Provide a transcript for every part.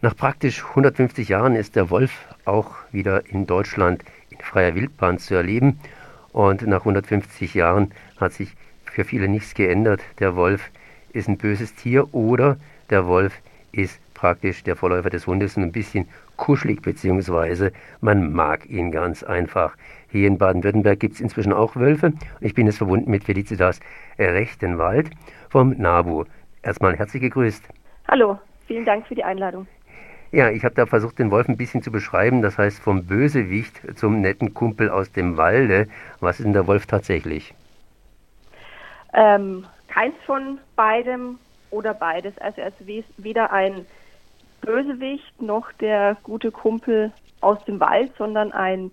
Nach praktisch 150 Jahren ist der Wolf auch wieder in Deutschland in freier Wildbahn zu erleben. Und nach 150 Jahren hat sich für viele nichts geändert. Der Wolf ist ein böses Tier oder der Wolf ist praktisch der Vorläufer des Hundes und ein bisschen kuschelig, beziehungsweise man mag ihn ganz einfach. Hier in Baden-Württemberg gibt es inzwischen auch Wölfe. Ich bin jetzt verbunden mit Felicitas Rechtenwald vom NABU. Erstmal herzlich gegrüßt. Hallo, vielen Dank für die Einladung. Ja, ich habe da versucht, den Wolf ein bisschen zu beschreiben. Das heißt, vom Bösewicht zum netten Kumpel aus dem Walde. Was ist denn der Wolf tatsächlich? Ähm, keins von beidem oder beides. Also er ist weder ein Bösewicht noch der gute Kumpel aus dem Wald, sondern ein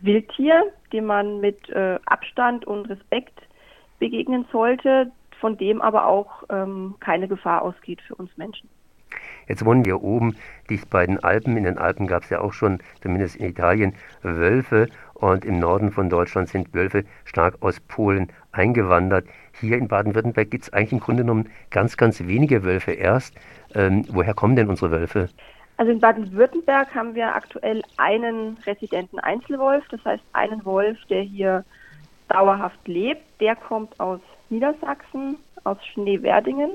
Wildtier, dem man mit äh, Abstand und Respekt begegnen sollte, von dem aber auch ähm, keine Gefahr ausgeht für uns Menschen. Jetzt wohnen wir oben dicht bei den Alpen. In den Alpen gab es ja auch schon, zumindest in Italien, Wölfe. Und im Norden von Deutschland sind Wölfe stark aus Polen eingewandert. Hier in Baden-Württemberg gibt es eigentlich im Grunde genommen ganz, ganz wenige Wölfe erst. Ähm, woher kommen denn unsere Wölfe? Also in Baden-Württemberg haben wir aktuell einen residenten Einzelwolf, das heißt einen Wolf, der hier dauerhaft lebt. Der kommt aus Niedersachsen, aus Schneewerdingen.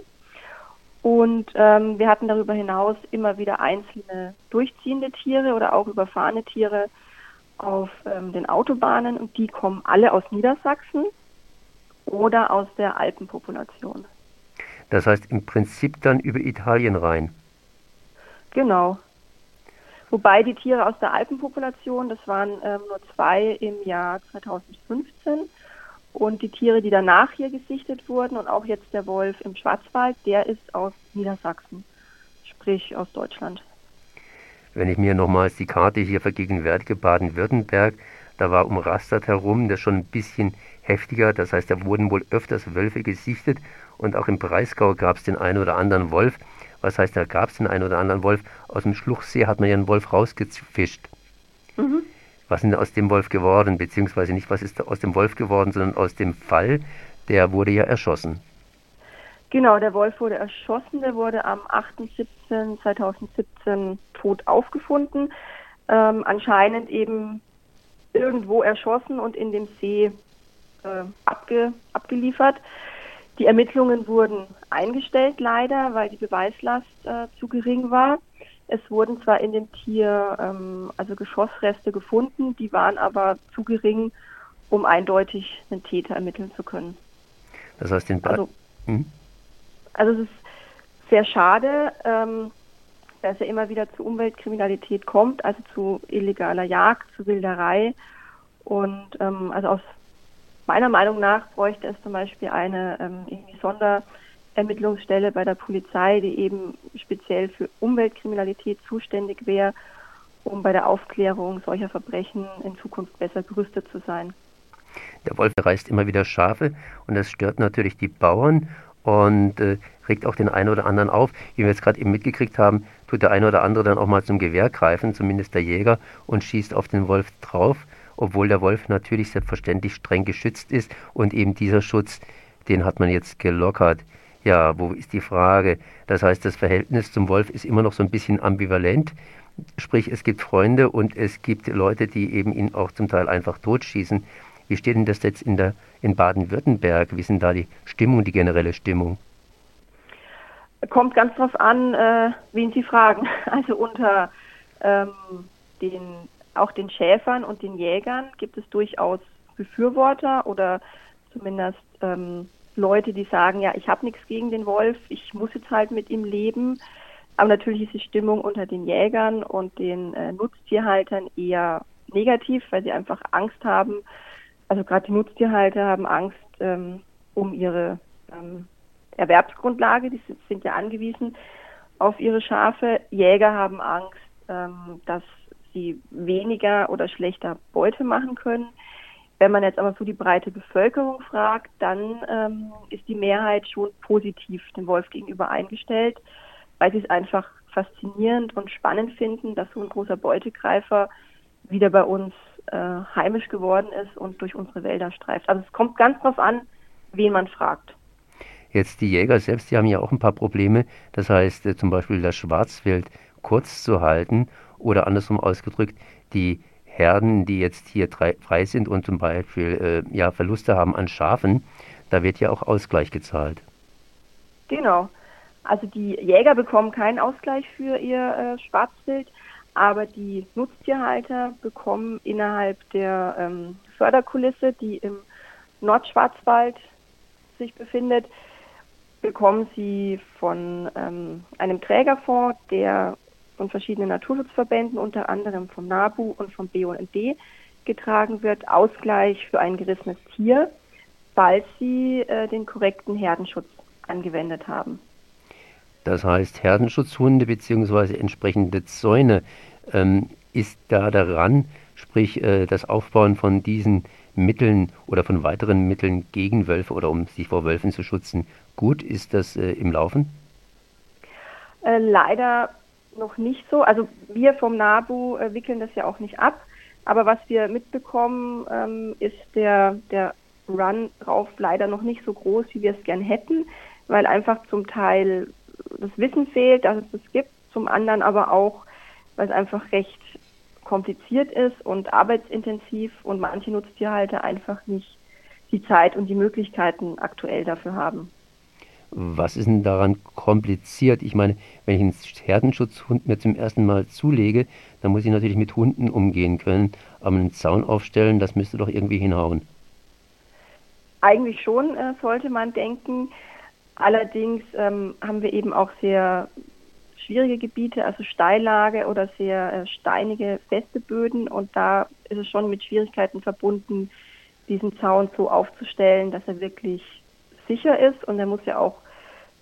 Und ähm, wir hatten darüber hinaus immer wieder einzelne durchziehende Tiere oder auch überfahrene Tiere auf ähm, den Autobahnen und die kommen alle aus Niedersachsen oder aus der Alpenpopulation. Das heißt im Prinzip dann über Italien rein. Genau. Wobei die Tiere aus der Alpenpopulation, das waren ähm, nur zwei im Jahr 2015 und die Tiere, die danach hier gesichtet wurden und auch jetzt der Wolf im Schwarzwald, der ist aus Niedersachsen, sprich aus Deutschland. Wenn ich mir nochmals die Karte hier vergegenwärtige, Baden-Württemberg, da war umrastert herum, das schon ein bisschen heftiger, das heißt, da wurden wohl öfters Wölfe gesichtet und auch im Breisgau gab es den einen oder anderen Wolf. Was heißt, da gab es den einen oder anderen Wolf. Aus dem Schluchsee hat man ja einen Wolf rausgefischt. Mhm was ist denn aus dem Wolf geworden, beziehungsweise nicht, was ist aus dem Wolf geworden, sondern aus dem Fall, der wurde ja erschossen. Genau, der Wolf wurde erschossen, der wurde am 8.17.2017 tot aufgefunden, ähm, anscheinend eben irgendwo erschossen und in dem See äh, abge, abgeliefert. Die Ermittlungen wurden eingestellt leider, weil die Beweislast äh, zu gering war. Es wurden zwar in dem Tier ähm, also Geschossreste gefunden, die waren aber zu gering, um eindeutig einen Täter ermitteln zu können. Das heißt, den ba also, hm? also es ist sehr schade, ähm, dass er immer wieder zu Umweltkriminalität kommt, also zu illegaler Jagd, zu Wilderei. Und ähm, also aus meiner Meinung nach bräuchte es zum Beispiel eine ähm, Sonder Ermittlungsstelle bei der Polizei, die eben speziell für Umweltkriminalität zuständig wäre, um bei der Aufklärung solcher Verbrechen in Zukunft besser gerüstet zu sein. Der Wolf reißt immer wieder Schafe und das stört natürlich die Bauern und äh, regt auch den einen oder anderen auf. Wie wir jetzt gerade eben mitgekriegt haben, tut der eine oder andere dann auch mal zum Gewehr greifen, zumindest der Jäger, und schießt auf den Wolf drauf, obwohl der Wolf natürlich selbstverständlich streng geschützt ist und eben dieser Schutz, den hat man jetzt gelockert. Ja, wo ist die Frage? Das heißt, das Verhältnis zum Wolf ist immer noch so ein bisschen ambivalent. Sprich, es gibt Freunde und es gibt Leute, die eben ihn auch zum Teil einfach totschießen. Wie steht denn das jetzt in, in Baden-Württemberg? Wie ist denn da die Stimmung, die generelle Stimmung? Kommt ganz drauf an, äh, wen Sie fragen. Also unter ähm, den, auch den Schäfern und den Jägern gibt es durchaus Befürworter oder zumindest ähm, Leute, die sagen, ja, ich habe nichts gegen den Wolf, ich muss jetzt halt mit ihm leben. Aber natürlich ist die Stimmung unter den Jägern und den äh, Nutztierhaltern eher negativ, weil sie einfach Angst haben. Also gerade die Nutztierhalter haben Angst ähm, um ihre ähm, Erwerbsgrundlage. Die sind, sind, ja angewiesen auf ihre Schafe. Jäger haben Angst, ähm, dass sie weniger oder schlechter Beute machen können. Wenn man jetzt aber so die breite Bevölkerung fragt, dann ähm, ist die Mehrheit schon positiv dem Wolf gegenüber eingestellt, weil sie es einfach faszinierend und spannend finden, dass so ein großer Beutegreifer wieder bei uns äh, heimisch geworden ist und durch unsere Wälder streift. Also es kommt ganz drauf an, wen man fragt. Jetzt die Jäger selbst, die haben ja auch ein paar Probleme. Das heißt äh, zum Beispiel das Schwarzwild kurz zu halten oder andersrum ausgedrückt, die Herden, die jetzt hier frei sind und zum Beispiel äh, ja, Verluste haben an Schafen, da wird ja auch Ausgleich gezahlt. Genau. Also die Jäger bekommen keinen Ausgleich für ihr äh, Schwarzwild, aber die Nutztierhalter bekommen innerhalb der ähm, Förderkulisse, die im Nordschwarzwald sich befindet, bekommen sie von ähm, einem Trägerfonds, der von verschiedenen Naturschutzverbänden, unter anderem vom NABU und vom BUND getragen wird, Ausgleich für ein gerissenes Tier, falls sie äh, den korrekten Herdenschutz angewendet haben. Das heißt, Herdenschutzhunde bzw. entsprechende Zäune ähm, ist da daran, sprich äh, das Aufbauen von diesen Mitteln oder von weiteren Mitteln gegen Wölfe oder um sich vor Wölfen zu schützen, gut? Ist das äh, im Laufen? Äh, leider noch nicht so. Also wir vom NABU äh, wickeln das ja auch nicht ab. Aber was wir mitbekommen, ähm, ist der, der Run drauf leider noch nicht so groß, wie wir es gern hätten, weil einfach zum Teil das Wissen fehlt, dass es das gibt, zum anderen aber auch, weil es einfach recht kompliziert ist und arbeitsintensiv und manche Nutztierhalter einfach nicht die Zeit und die Möglichkeiten aktuell dafür haben. Was ist denn daran kompliziert? Ich meine, wenn ich einen Herdenschutzhund mir zum ersten Mal zulege, dann muss ich natürlich mit Hunden umgehen können. Aber einen Zaun aufstellen, das müsste doch irgendwie hinhauen. Eigentlich schon, äh, sollte man denken. Allerdings ähm, haben wir eben auch sehr schwierige Gebiete, also Steillage oder sehr äh, steinige, feste Böden. Und da ist es schon mit Schwierigkeiten verbunden, diesen Zaun so aufzustellen, dass er wirklich sicher ist. Und er muss ja auch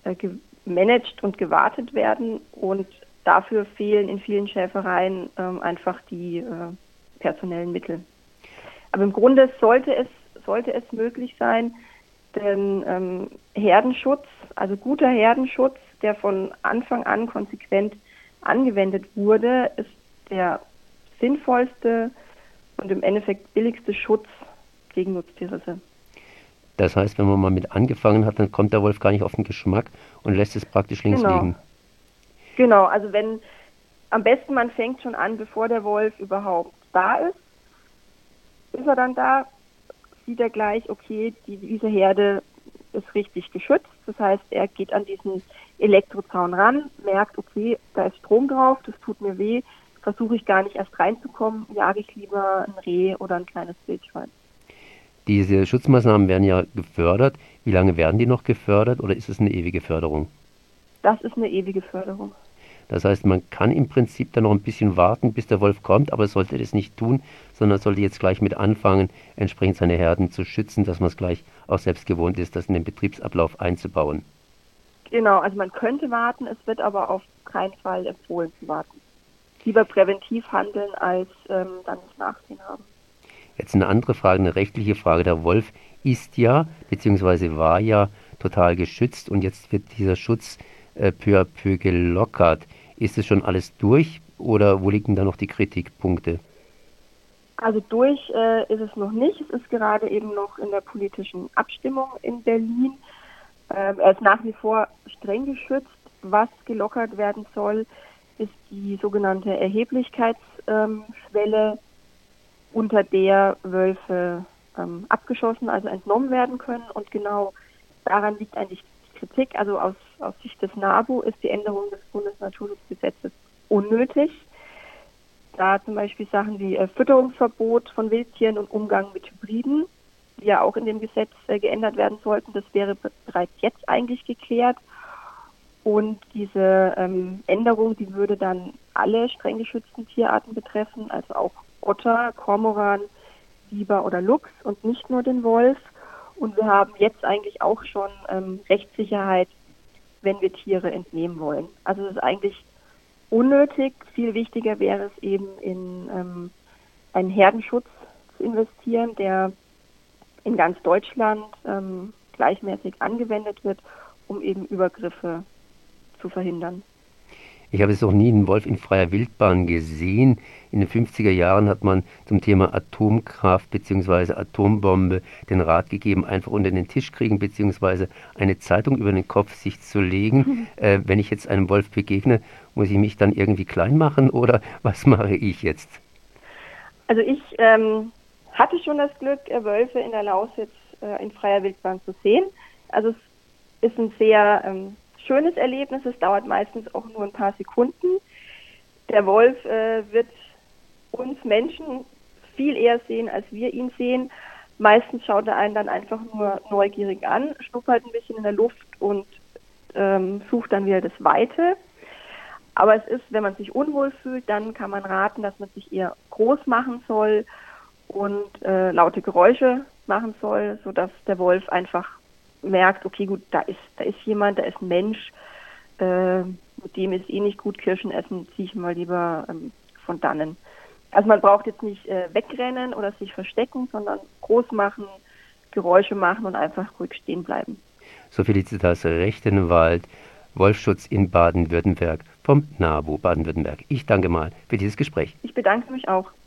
äh, gemanagt und gewartet werden. Und dafür fehlen in vielen Schäfereien ähm, einfach die äh, personellen Mittel. Aber im Grunde sollte es, sollte es möglich sein, denn ähm, Herdenschutz, also guter Herdenschutz, der von Anfang an konsequent angewendet wurde, ist der sinnvollste und im Endeffekt billigste Schutz gegen Nutztierrisse. Das heißt, wenn man mal mit angefangen hat, dann kommt der Wolf gar nicht auf den Geschmack und lässt es praktisch links genau. liegen. Genau, also wenn am besten man fängt schon an, bevor der Wolf überhaupt da ist, ist er dann da, sieht er gleich, okay, die, diese Herde ist richtig geschützt. Das heißt, er geht an diesen Elektrozaun ran, merkt, okay, da ist Strom drauf, das tut mir weh, versuche ich gar nicht erst reinzukommen, jage ich lieber ein Reh oder ein kleines Wildschwein. Diese Schutzmaßnahmen werden ja gefördert. Wie lange werden die noch gefördert oder ist es eine ewige Förderung? Das ist eine ewige Förderung. Das heißt, man kann im Prinzip dann noch ein bisschen warten, bis der Wolf kommt, aber sollte das nicht tun, sondern sollte jetzt gleich mit anfangen, entsprechend seine Herden zu schützen, dass man es gleich auch selbst gewohnt ist, das in den Betriebsablauf einzubauen. Genau, also man könnte warten, es wird aber auf keinen Fall empfohlen zu warten. Lieber präventiv handeln, als ähm, dann das Nachsehen haben. Jetzt eine andere Frage, eine rechtliche Frage. Der Wolf ist ja, beziehungsweise war ja total geschützt und jetzt wird dieser Schutz äh, peu à peu gelockert. Ist es schon alles durch oder wo liegen da noch die Kritikpunkte? Also durch äh, ist es noch nicht. Es ist gerade eben noch in der politischen Abstimmung in Berlin. Ähm, er ist nach wie vor streng geschützt. Was gelockert werden soll, ist die sogenannte Erheblichkeitsschwelle. Ähm, unter der Wölfe ähm, abgeschossen, also entnommen werden können. Und genau daran liegt eigentlich die Kritik. Also aus, aus Sicht des NABU ist die Änderung des Bundesnaturschutzgesetzes unnötig. Da zum Beispiel Sachen wie äh, Fütterungsverbot von Wildtieren und Umgang mit Hybriden, die ja auch in dem Gesetz äh, geändert werden sollten, das wäre bereits jetzt eigentlich geklärt. Und diese ähm, Änderung, die würde dann alle streng geschützten Tierarten betreffen, also auch Otter, Kormoran, Biber oder Luchs und nicht nur den Wolf. Und wir haben jetzt eigentlich auch schon ähm, Rechtssicherheit, wenn wir Tiere entnehmen wollen. Also es ist eigentlich unnötig. Viel wichtiger wäre es eben in ähm, einen Herdenschutz zu investieren, der in ganz Deutschland ähm, gleichmäßig angewendet wird, um eben Übergriffe zu verhindern. Ich habe es noch nie einen Wolf in freier Wildbahn gesehen. In den 50er Jahren hat man zum Thema Atomkraft bzw. Atombombe den Rat gegeben, einfach unter den Tisch kriegen bzw. eine Zeitung über den Kopf sich zu legen. Äh, wenn ich jetzt einem Wolf begegne Muss ich mich dann irgendwie klein machen oder was mache ich jetzt? Also ich ähm, hatte schon das Glück, äh, Wölfe in der Lausitz äh, in freier Wildbahn zu sehen. Also es ist ein sehr ähm, schönes Erlebnis. Es dauert meistens auch nur ein paar Sekunden. Der Wolf äh, wird uns Menschen viel eher sehen, als wir ihn sehen. Meistens schaut er einen dann einfach nur neugierig an, schnuppert ein bisschen in der Luft und ähm, sucht dann wieder das Weite. Aber es ist, wenn man sich unwohl fühlt, dann kann man raten, dass man sich eher groß machen soll und äh, laute Geräusche machen soll, sodass der Wolf einfach merkt, okay, gut, da ist, da ist jemand, da ist ein Mensch, äh, mit dem ist eh nicht gut Kirschen essen, ziehe ich mal lieber ähm, von dannen. Also man braucht jetzt nicht äh, wegrennen oder sich verstecken, sondern groß machen, Geräusche machen und einfach ruhig stehen bleiben. So Felicitas Rechtenwald, Wolfschutz in Baden-Württemberg vom NABU Baden-Württemberg. Ich danke mal für dieses Gespräch. Ich bedanke mich auch.